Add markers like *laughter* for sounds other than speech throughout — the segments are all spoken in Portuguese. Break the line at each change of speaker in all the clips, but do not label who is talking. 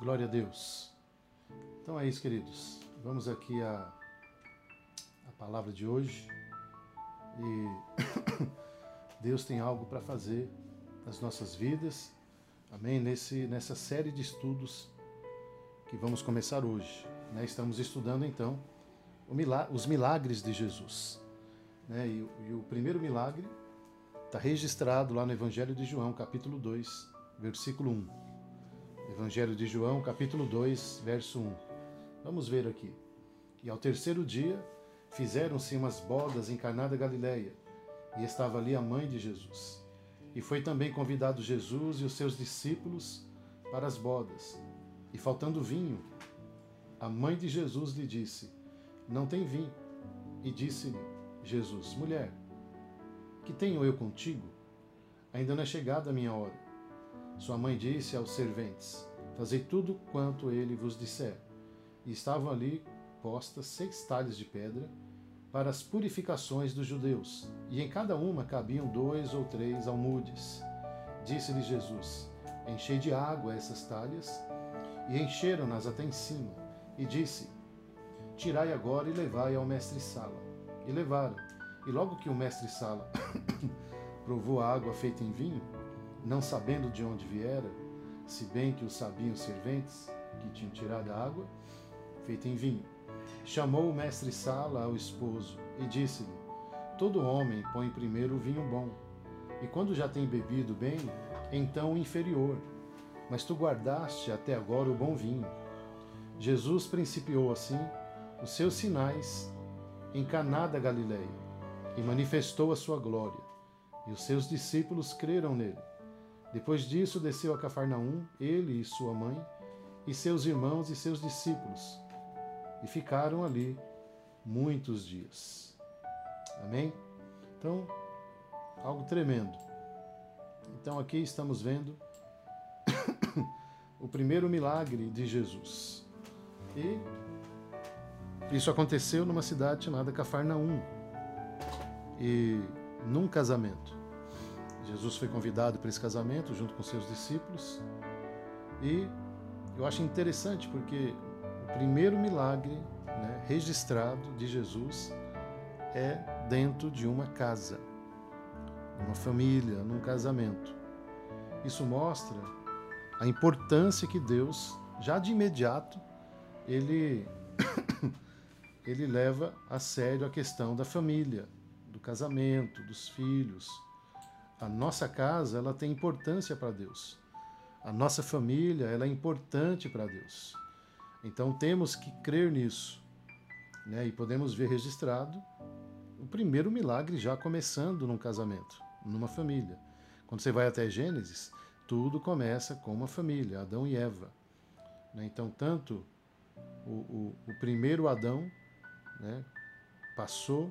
Glória a Deus. Então é isso, queridos. Vamos aqui a, a palavra de hoje. E *coughs* Deus tem algo para fazer nas nossas vidas. Amém? Nesse, nessa série de estudos que vamos começar hoje. Né? Estamos estudando então os milagres de Jesus. Né? E, e o primeiro milagre está registrado lá no Evangelho de João, capítulo 2, versículo 1. Evangelho de João, capítulo 2, verso 1. Vamos ver aqui. E ao terceiro dia fizeram-se umas bodas em Caná da Galileia, e estava ali a mãe de Jesus. E foi também convidado Jesus e os seus discípulos para as bodas. E faltando vinho, a mãe de Jesus lhe disse: Não tem vinho. E disse-lhe Jesus: Mulher, que tenho eu contigo? Ainda não é chegada a minha hora. Sua mãe disse aos serventes: Fazei tudo quanto ele vos disser. E estavam ali postas seis talhas de pedra para as purificações dos judeus, e em cada uma cabiam dois ou três almudes. Disse-lhe Jesus: Enchei de água essas talhas, e encheram-nas até em cima. E disse: Tirai agora e levai ao mestre-sala. E levaram. E logo que o mestre-sala *coughs* provou a água feita em vinho, não sabendo de onde viera, se bem que o sabiam os serventes que tinham tirado a água feita em vinho, chamou o mestre-sala ao esposo e disse-lhe: Todo homem põe primeiro o vinho bom, e quando já tem bebido bem, então o inferior. Mas tu guardaste até agora o bom vinho. Jesus principiou assim os seus sinais em Caná da Galileia e manifestou a sua glória, e os seus discípulos creram nele. Depois disso, desceu a Cafarnaum, ele e sua mãe, e seus irmãos e seus discípulos, e ficaram ali muitos dias. Amém? Então, algo tremendo. Então, aqui estamos vendo *coughs* o primeiro milagre de Jesus. E isso aconteceu numa cidade chamada Cafarnaum. E num casamento. Jesus foi convidado para esse casamento junto com seus discípulos. E eu acho interessante porque o primeiro milagre né, registrado de Jesus é dentro de uma casa, numa família, num casamento. Isso mostra a importância que Deus, já de imediato, ele, *coughs* ele leva a sério a questão da família, do casamento, dos filhos a nossa casa ela tem importância para Deus. A nossa família ela é importante para Deus. Então temos que crer nisso. Né? E podemos ver registrado o primeiro milagre já começando num casamento, numa família. Quando você vai até Gênesis, tudo começa com uma família, Adão e Eva. Né? Então, tanto o, o, o primeiro Adão né, passou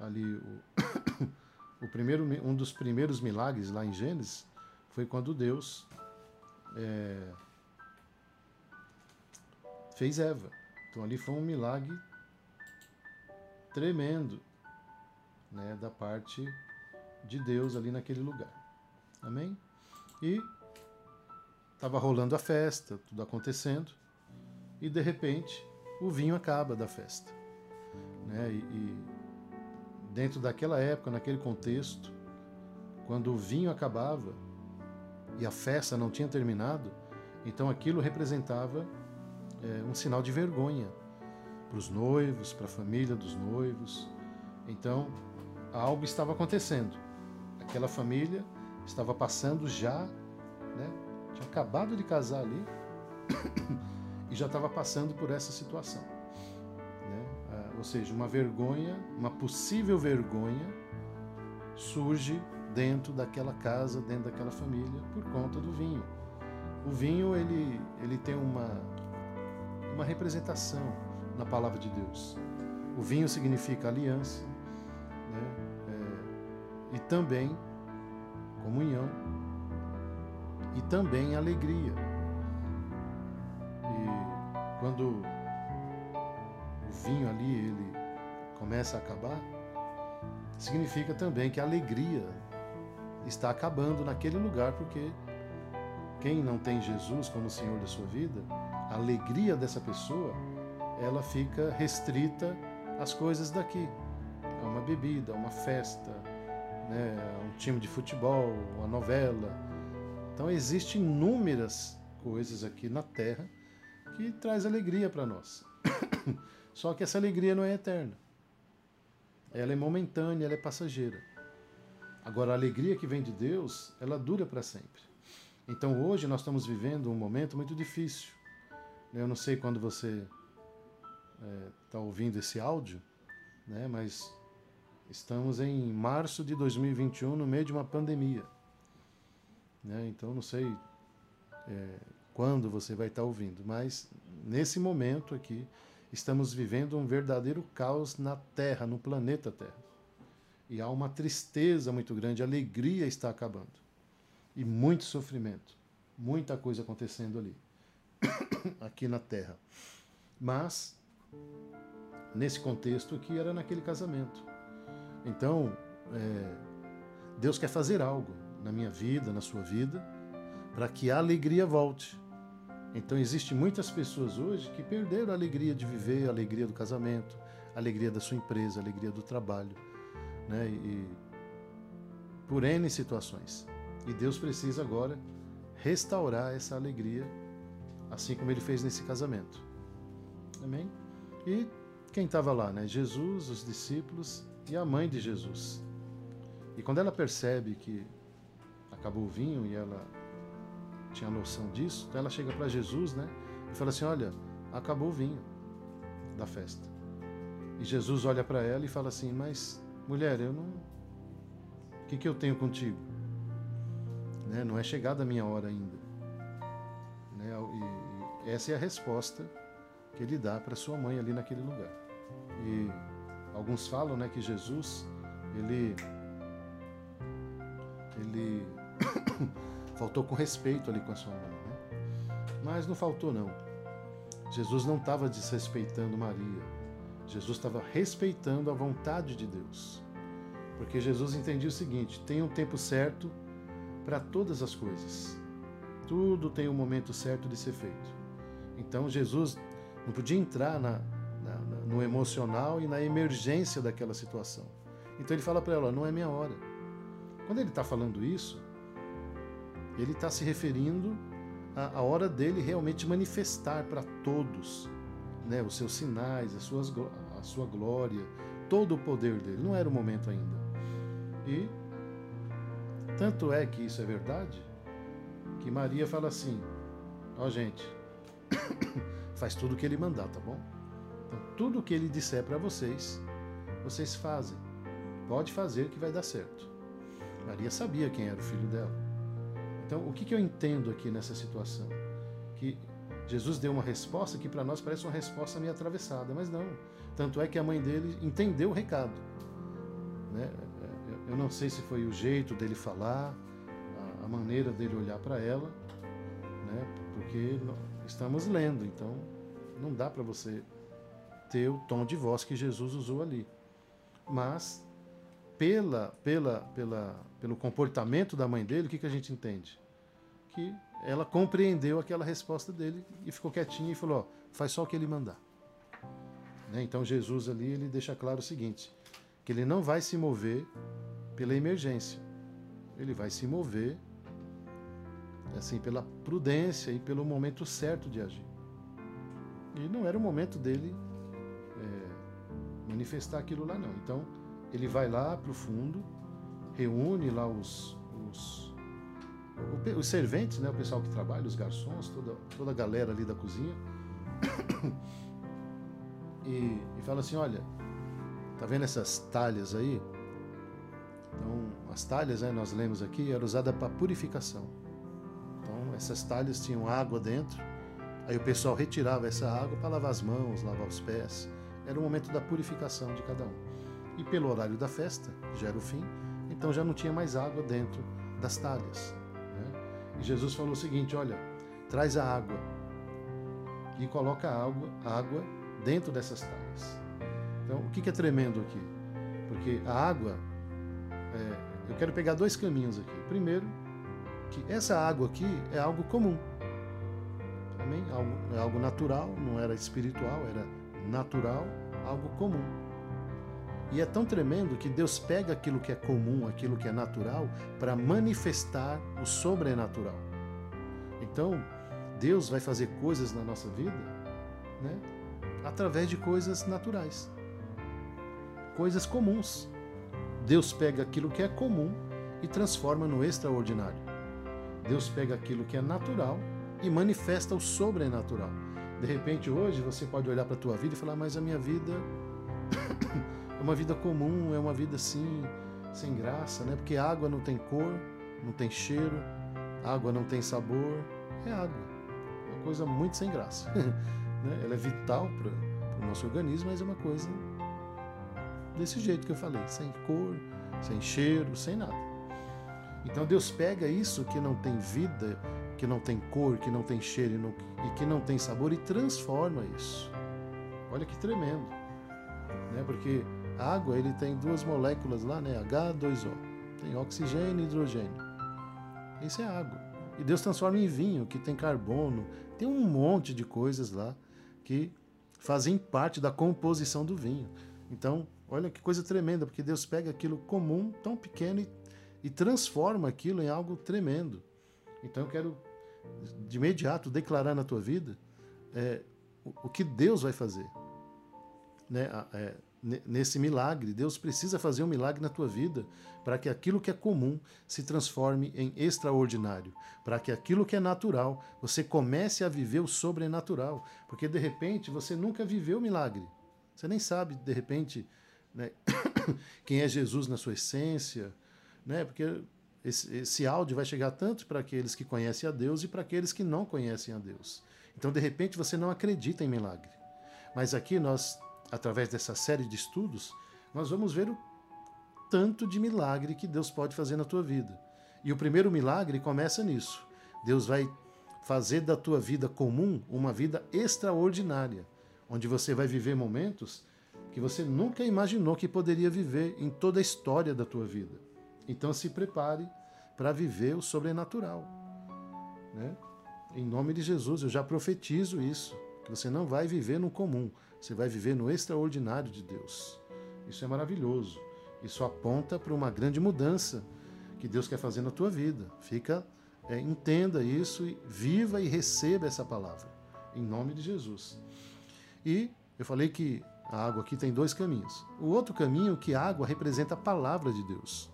ali o, o primeiro, um dos primeiros milagres lá em Gênesis foi quando Deus é, fez Eva. Então ali foi um milagre tremendo né, da parte de Deus ali naquele lugar. Amém? E estava rolando a festa, tudo acontecendo, e de repente o vinho acaba da festa. Né? E, e dentro daquela época, naquele contexto, quando o vinho acabava e a festa não tinha terminado, então aquilo representava é, um sinal de vergonha para os noivos, para a família dos noivos. Então, algo estava acontecendo. Aquela família estava passando já, né, tinha acabado de casar ali *coughs* e já estava passando por essa situação ou seja, uma vergonha, uma possível vergonha, surge dentro daquela casa, dentro daquela família, por conta do vinho. O vinho ele, ele tem uma, uma representação na palavra de Deus. O vinho significa aliança, né? É, e também comunhão, e também alegria. E quando o vinho ali ele começa a acabar, significa também que a alegria está acabando naquele lugar porque quem não tem Jesus como Senhor da sua vida, a alegria dessa pessoa, ela fica restrita às coisas daqui. A uma bebida, a uma festa, né, a um time de futebol, uma novela. Então existem inúmeras coisas aqui na Terra que traz alegria para nós. *coughs* Só que essa alegria não é eterna. Ela é momentânea, ela é passageira. Agora, a alegria que vem de Deus, ela dura para sempre. Então, hoje nós estamos vivendo um momento muito difícil. Eu não sei quando você está é, ouvindo esse áudio, né, mas estamos em março de 2021, no meio de uma pandemia. Né, então, não sei é, quando você vai estar tá ouvindo, mas nesse momento aqui, estamos vivendo um verdadeiro caos na Terra, no planeta Terra. E há uma tristeza muito grande, a alegria está acabando. E muito sofrimento, muita coisa acontecendo ali, *coughs* aqui na Terra. Mas, nesse contexto aqui, era naquele casamento. Então, é, Deus quer fazer algo na minha vida, na sua vida, para que a alegria volte. Então, existem muitas pessoas hoje que perderam a alegria de viver, a alegria do casamento, a alegria da sua empresa, a alegria do trabalho né? E por N situações. E Deus precisa agora restaurar essa alegria, assim como ele fez nesse casamento. Amém? E quem estava lá, né? Jesus, os discípulos e a mãe de Jesus. E quando ela percebe que acabou o vinho e ela tinha noção disso, então ela chega para Jesus, né? E fala assim: Olha, acabou o vinho da festa. E Jesus olha para ela e fala assim: Mas mulher, eu não. O que, que eu tenho contigo? Né? Não é chegada a minha hora ainda. Né? E essa é a resposta que ele dá para sua mãe ali naquele lugar. E alguns falam né, que Jesus, ele. Ele faltou com respeito ali com a sua mãe. Né? Mas não faltou, não. Jesus não estava desrespeitando Maria Jesus estava respeitando a vontade de Deus. Porque Jesus entendia o seguinte: tem um tempo certo para todas as coisas. Tudo tem um momento certo de ser feito. Então Jesus não podia entrar na, na, no emocional e na emergência daquela situação. Então ele fala para ela: não é minha hora. Quando ele está falando isso, ele está se referindo à, à hora dele realmente manifestar para todos né, os seus sinais, as suas, a sua glória, todo o poder dele. Não era o momento ainda. E tanto é que isso é verdade, que Maria fala assim: Ó oh, gente, *coughs* faz tudo o que ele mandar, tá bom? Então, tudo o que ele disser para vocês, vocês fazem. Pode fazer que vai dar certo. Maria sabia quem era o filho dela. Então, o que, que eu entendo aqui nessa situação? Que Jesus deu uma resposta que para nós parece uma resposta meio atravessada, mas não. Tanto é que a mãe dele entendeu o recado. Né? Eu não sei se foi o jeito dele falar, a maneira dele olhar para ela, né? porque estamos lendo, então não dá para você ter o tom de voz que Jesus usou ali. Mas, pela, pela, pela, pelo comportamento da mãe dele, o que, que a gente entende? Que ela compreendeu aquela resposta dele e ficou quietinha e falou: ó, faz só o que ele mandar. Né? Então Jesus ali ele deixa claro o seguinte: que ele não vai se mover pela emergência, ele vai se mover assim pela prudência e pelo momento certo de agir. E não era o momento dele é, manifestar aquilo lá não. Então ele vai lá para o fundo, reúne lá os, os os serventes, né, o pessoal que trabalha, os garçons, toda, toda a galera ali da cozinha, *coughs* e, e fala assim: olha, tá vendo essas talhas aí? Então, as talhas, né, nós lemos aqui, era usada para purificação. Então, essas talhas tinham água dentro, aí o pessoal retirava essa água para lavar as mãos, lavar os pés. Era o momento da purificação de cada um. E pelo horário da festa, já era o fim, então já não tinha mais água dentro das talhas. E Jesus falou o seguinte: olha, traz a água e coloca a água, água dentro dessas talhas. Então, o que é tremendo aqui? Porque a água, é, eu quero pegar dois caminhos aqui. Primeiro, que essa água aqui é algo comum. Amém? É algo natural, não era espiritual, era natural, algo comum. E é tão tremendo que Deus pega aquilo que é comum, aquilo que é natural, para manifestar o sobrenatural. Então, Deus vai fazer coisas na nossa vida né, através de coisas naturais, coisas comuns. Deus pega aquilo que é comum e transforma no extraordinário. Deus pega aquilo que é natural e manifesta o sobrenatural. De repente, hoje, você pode olhar para a tua vida e falar: Mas a minha vida é uma vida comum, é uma vida assim, sem graça, né? Porque água não tem cor, não tem cheiro, água não tem sabor, é água. É uma coisa muito sem graça. *laughs* né? Ela é vital para o nosso organismo, mas é uma coisa desse jeito que eu falei, sem cor, sem cheiro, sem nada. Então Deus pega isso que não tem vida, que não tem cor, que não tem cheiro e, não, e que não tem sabor e transforma isso. Olha que tremendo, né? Porque a água ele tem duas moléculas lá, né? H2O. Tem oxigênio e hidrogênio. Isso é água. E Deus transforma em vinho, que tem carbono, tem um monte de coisas lá que fazem parte da composição do vinho. Então, olha que coisa tremenda, porque Deus pega aquilo comum, tão pequeno, e, e transforma aquilo em algo tremendo. Então, eu quero de imediato declarar na tua vida é, o, o, que Deus vai fazer. Né? É, nesse milagre. Deus precisa fazer um milagre na tua vida para que aquilo que é comum se transforme em extraordinário, para que aquilo que é natural você comece a viver o sobrenatural, porque de repente você nunca viveu o milagre. Você nem sabe, de repente, né, *coughs* quem é Jesus na sua essência, né? Porque esse, esse áudio vai chegar tanto para aqueles que conhecem a Deus e para aqueles que não conhecem a Deus. Então, de repente, você não acredita em milagre. Mas aqui nós através dessa série de estudos, nós vamos ver o tanto de milagre que Deus pode fazer na tua vida. E o primeiro milagre começa nisso. Deus vai fazer da tua vida comum uma vida extraordinária, onde você vai viver momentos que você nunca imaginou que poderia viver em toda a história da tua vida. Então se prepare para viver o sobrenatural. Né? Em nome de Jesus, eu já profetizo isso, que você não vai viver no comum, você vai viver no extraordinário de Deus. Isso é maravilhoso. Isso aponta para uma grande mudança que Deus quer fazer na tua vida. Fica, é, entenda isso e viva e receba essa palavra, em nome de Jesus. E eu falei que a água aqui tem dois caminhos. O outro caminho que a água representa a palavra de Deus.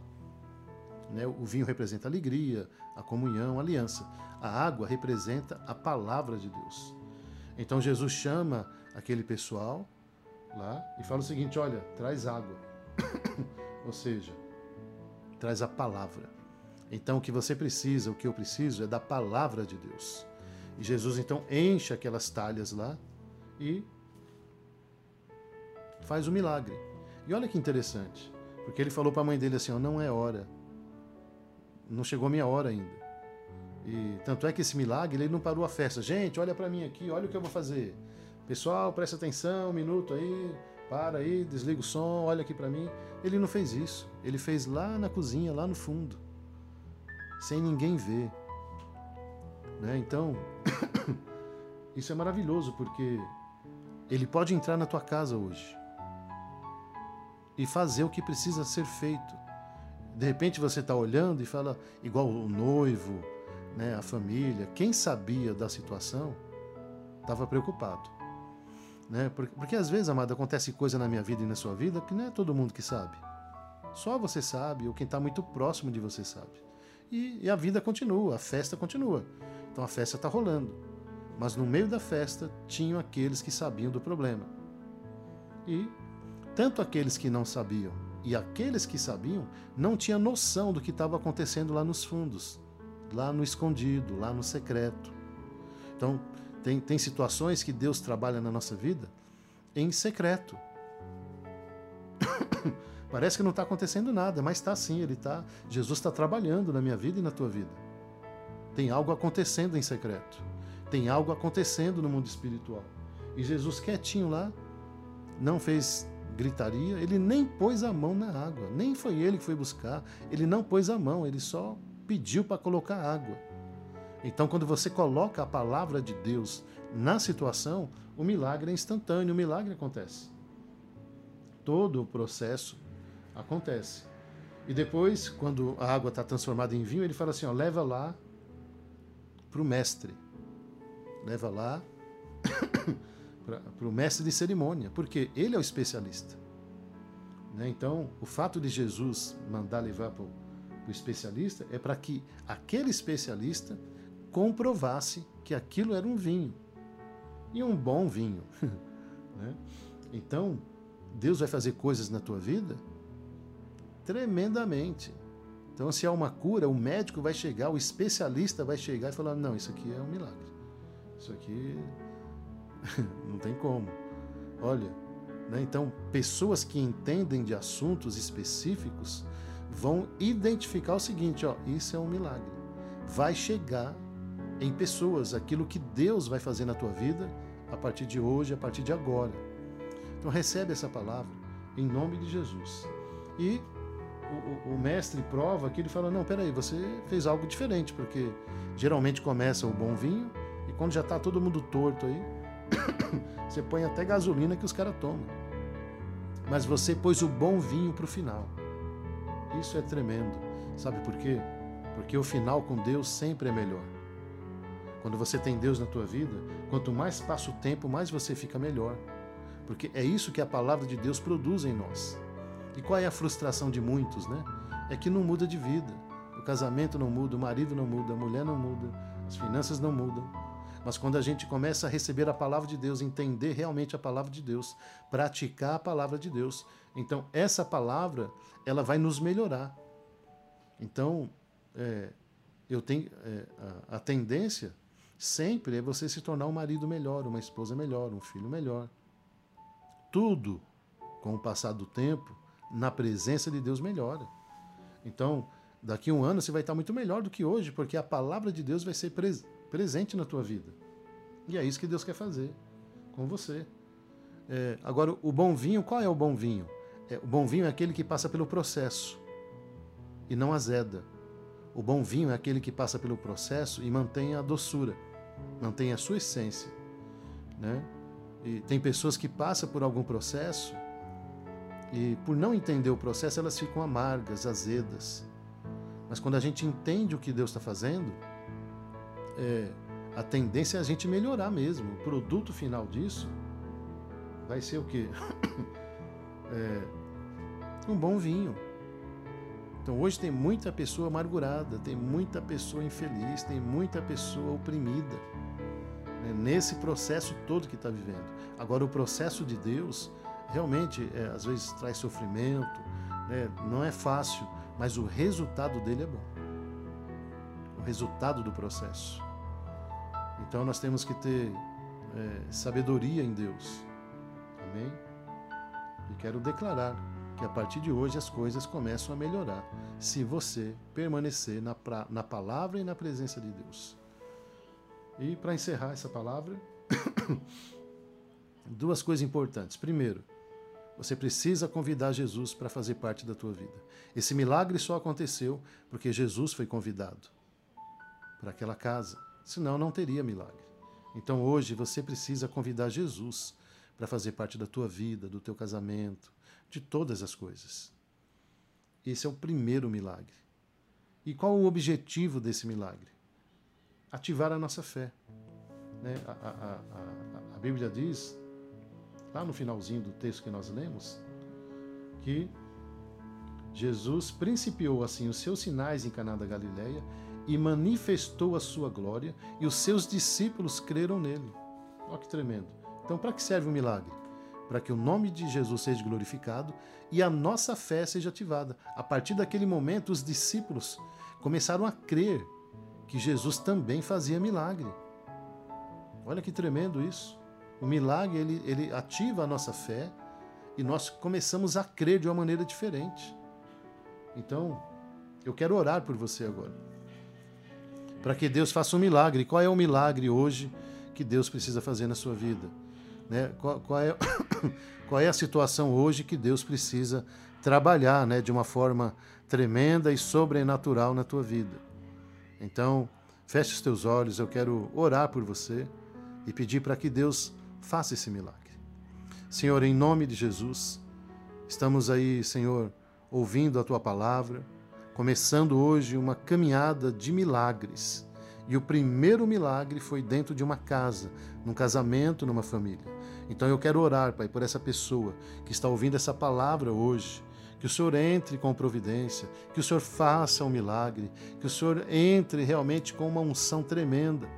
Né? O vinho representa a alegria, a comunhão, a aliança. A água representa a palavra de Deus. Então Jesus chama aquele pessoal lá e fala o seguinte: olha, traz água. *coughs* Ou seja, traz a palavra. Então o que você precisa, o que eu preciso é da palavra de Deus. E Jesus então enche aquelas talhas lá e faz o milagre. E olha que interessante, porque ele falou para a mãe dele assim: não é hora, não chegou a minha hora ainda. E tanto é que esse milagre ele não parou a festa. Gente, olha para mim aqui, olha o que eu vou fazer. Pessoal, presta atenção, um minuto aí, para aí, desliga o som, olha aqui para mim. Ele não fez isso. Ele fez lá na cozinha, lá no fundo, sem ninguém ver. Né? Então, *coughs* isso é maravilhoso porque ele pode entrar na tua casa hoje e fazer o que precisa ser feito. De repente você está olhando e fala, igual o noivo, né, a família, quem sabia da situação estava preocupado. Né? Porque, porque às vezes, amado, acontece coisa na minha vida e na sua vida que não é todo mundo que sabe. Só você sabe, ou quem está muito próximo de você sabe. E, e, a vida continua, a festa continua. Então a festa está rolando. Mas no meio da festa tinham aqueles que sabiam do problema. E tanto aqueles que não sabiam e aqueles que sabiam não tinham noção do que estava acontecendo lá nos fundos, lá no escondido, lá no secreto. Então, tem, tem situações que Deus trabalha na nossa vida em secreto. *coughs* Parece que não está acontecendo nada, mas está sim, ele tá. Jesus está trabalhando na minha vida e na tua vida. Tem algo acontecendo em secreto. Tem algo acontecendo no mundo espiritual. E Jesus quietinho lá, não fez gritaria, ele nem pôs a mão na água, nem foi ele que foi buscar, ele não pôs a mão, ele só pediu para colocar água. Então, quando você coloca a palavra de Deus na situação, o milagre é instantâneo, o milagre acontece. Todo o processo acontece. E depois, quando a água está transformada em vinho, ele fala assim: ó, leva lá para o mestre. Leva lá *coughs* para o mestre de cerimônia, porque ele é o especialista. Né? Então, o fato de Jesus mandar levar para o especialista é para que aquele especialista comprovasse que aquilo era um vinho. E um bom vinho. *laughs* né? Então, Deus vai fazer coisas na tua vida tremendamente. Então, se há uma cura, o médico vai chegar, o especialista vai chegar e falar: não, isso aqui é um milagre. Isso aqui *laughs* não tem como. Olha, né? então, pessoas que entendem de assuntos específicos vão identificar o seguinte: ó, isso é um milagre. Vai chegar em pessoas, aquilo que Deus vai fazer na tua vida a partir de hoje, a partir de agora. Então recebe essa palavra em nome de Jesus. E o, o, o mestre prova que ele fala: não, peraí, você fez algo diferente, porque geralmente começa o bom vinho e quando já está todo mundo torto aí, *coughs* você põe até gasolina que os caras tomam. Mas você pôs o bom vinho para o final. Isso é tremendo. Sabe por quê? Porque o final com Deus sempre é melhor. Quando você tem Deus na tua vida, quanto mais passa o tempo, mais você fica melhor. Porque é isso que a palavra de Deus produz em nós. E qual é a frustração de muitos, né? É que não muda de vida. O casamento não muda, o marido não muda, a mulher não muda, as finanças não mudam. Mas quando a gente começa a receber a palavra de Deus, entender realmente a palavra de Deus, praticar a palavra de Deus, então essa palavra ela vai nos melhorar. Então é, eu tenho é, a, a tendência Sempre é você se tornar um marido melhor, uma esposa melhor, um filho melhor. Tudo, com o passar do tempo, na presença de Deus melhora. Então, daqui a um ano você vai estar muito melhor do que hoje, porque a palavra de Deus vai ser presente na tua vida. E é isso que Deus quer fazer com você. É, agora, o bom vinho, qual é o bom vinho? É, o bom vinho é aquele que passa pelo processo e não azeda. O bom vinho é aquele que passa pelo processo e mantém a doçura, mantém a sua essência. Né? E tem pessoas que passam por algum processo e, por não entender o processo, elas ficam amargas, azedas. Mas quando a gente entende o que Deus está fazendo, é, a tendência é a gente melhorar mesmo. O produto final disso vai ser o quê? *coughs* é, um bom vinho. Então hoje tem muita pessoa amargurada, tem muita pessoa infeliz, tem muita pessoa oprimida né, nesse processo todo que está vivendo. Agora o processo de Deus realmente é, às vezes traz sofrimento, né, não é fácil, mas o resultado dele é bom. Resultado do processo. Então nós temos que ter é, sabedoria em Deus. Amém? E quero declarar que a partir de hoje as coisas começam a melhorar se você permanecer na, pra, na palavra e na presença de Deus. E para encerrar essa palavra, *coughs* duas coisas importantes. Primeiro, você precisa convidar Jesus para fazer parte da tua vida. Esse milagre só aconteceu porque Jesus foi convidado para aquela casa, senão não teria milagre. Então hoje você precisa convidar Jesus para fazer parte da tua vida, do teu casamento, de todas as coisas. Esse é o primeiro milagre. E qual o objetivo desse milagre? Ativar a nossa fé. Né? A, a, a, a Bíblia diz, lá no finalzinho do texto que nós lemos, que Jesus principiou assim os seus sinais em Caná da Galileia e manifestou a sua glória e os seus discípulos creram nele. Olha que tremendo. Então, para que serve o milagre? para que o nome de Jesus seja glorificado e a nossa fé seja ativada. A partir daquele momento, os discípulos começaram a crer que Jesus também fazia milagre. Olha que tremendo isso. O milagre ele, ele ativa a nossa fé e nós começamos a crer de uma maneira diferente. Então, eu quero orar por você agora. Para que Deus faça um milagre. Qual é o milagre hoje que Deus precisa fazer na sua vida? Né? Qual, qual, é, *coughs* qual é a situação hoje que Deus precisa trabalhar né, de uma forma tremenda e sobrenatural na tua vida? Então, feche os teus olhos, eu quero orar por você e pedir para que Deus faça esse milagre. Senhor, em nome de Jesus, estamos aí, Senhor, ouvindo a tua palavra, começando hoje uma caminhada de milagres. E o primeiro milagre foi dentro de uma casa, num casamento, numa família. Então eu quero orar, Pai, por essa pessoa que está ouvindo essa palavra hoje. Que o Senhor entre com providência, que o Senhor faça um milagre, que o Senhor entre realmente com uma unção tremenda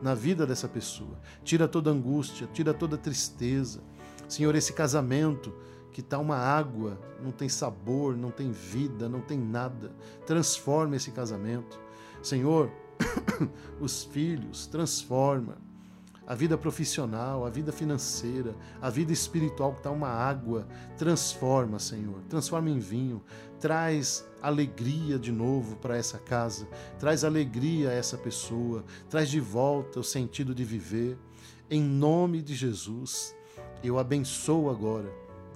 na vida dessa pessoa. Tira toda angústia, tira toda tristeza. Senhor, esse casamento que está uma água, não tem sabor, não tem vida, não tem nada. Transforma esse casamento. Senhor, *coughs* os filhos, transforma a vida profissional, a vida financeira, a vida espiritual que está uma água. Transforma, Senhor. Transforma em vinho. Traz alegria de novo para essa casa. Traz alegria a essa pessoa. Traz de volta o sentido de viver. Em nome de Jesus, eu abençoo agora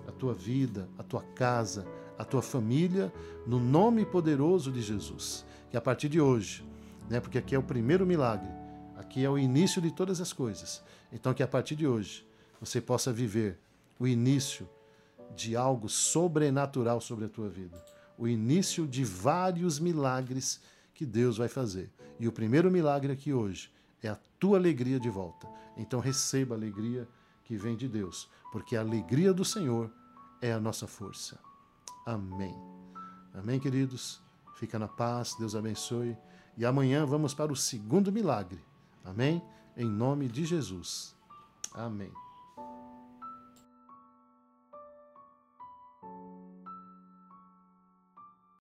a tua vida, a tua casa, a tua família, no nome poderoso de Jesus. Que a partir de hoje, né, porque aqui é o primeiro milagre, Aqui é o início de todas as coisas. Então, que a partir de hoje você possa viver o início de algo sobrenatural sobre a tua vida. O início de vários milagres que Deus vai fazer. E o primeiro milagre aqui hoje é a tua alegria de volta. Então, receba a alegria que vem de Deus, porque a alegria do Senhor é a nossa força. Amém. Amém, queridos? Fica na paz, Deus abençoe. E amanhã vamos para o segundo milagre Amém? Em nome de Jesus. Amém.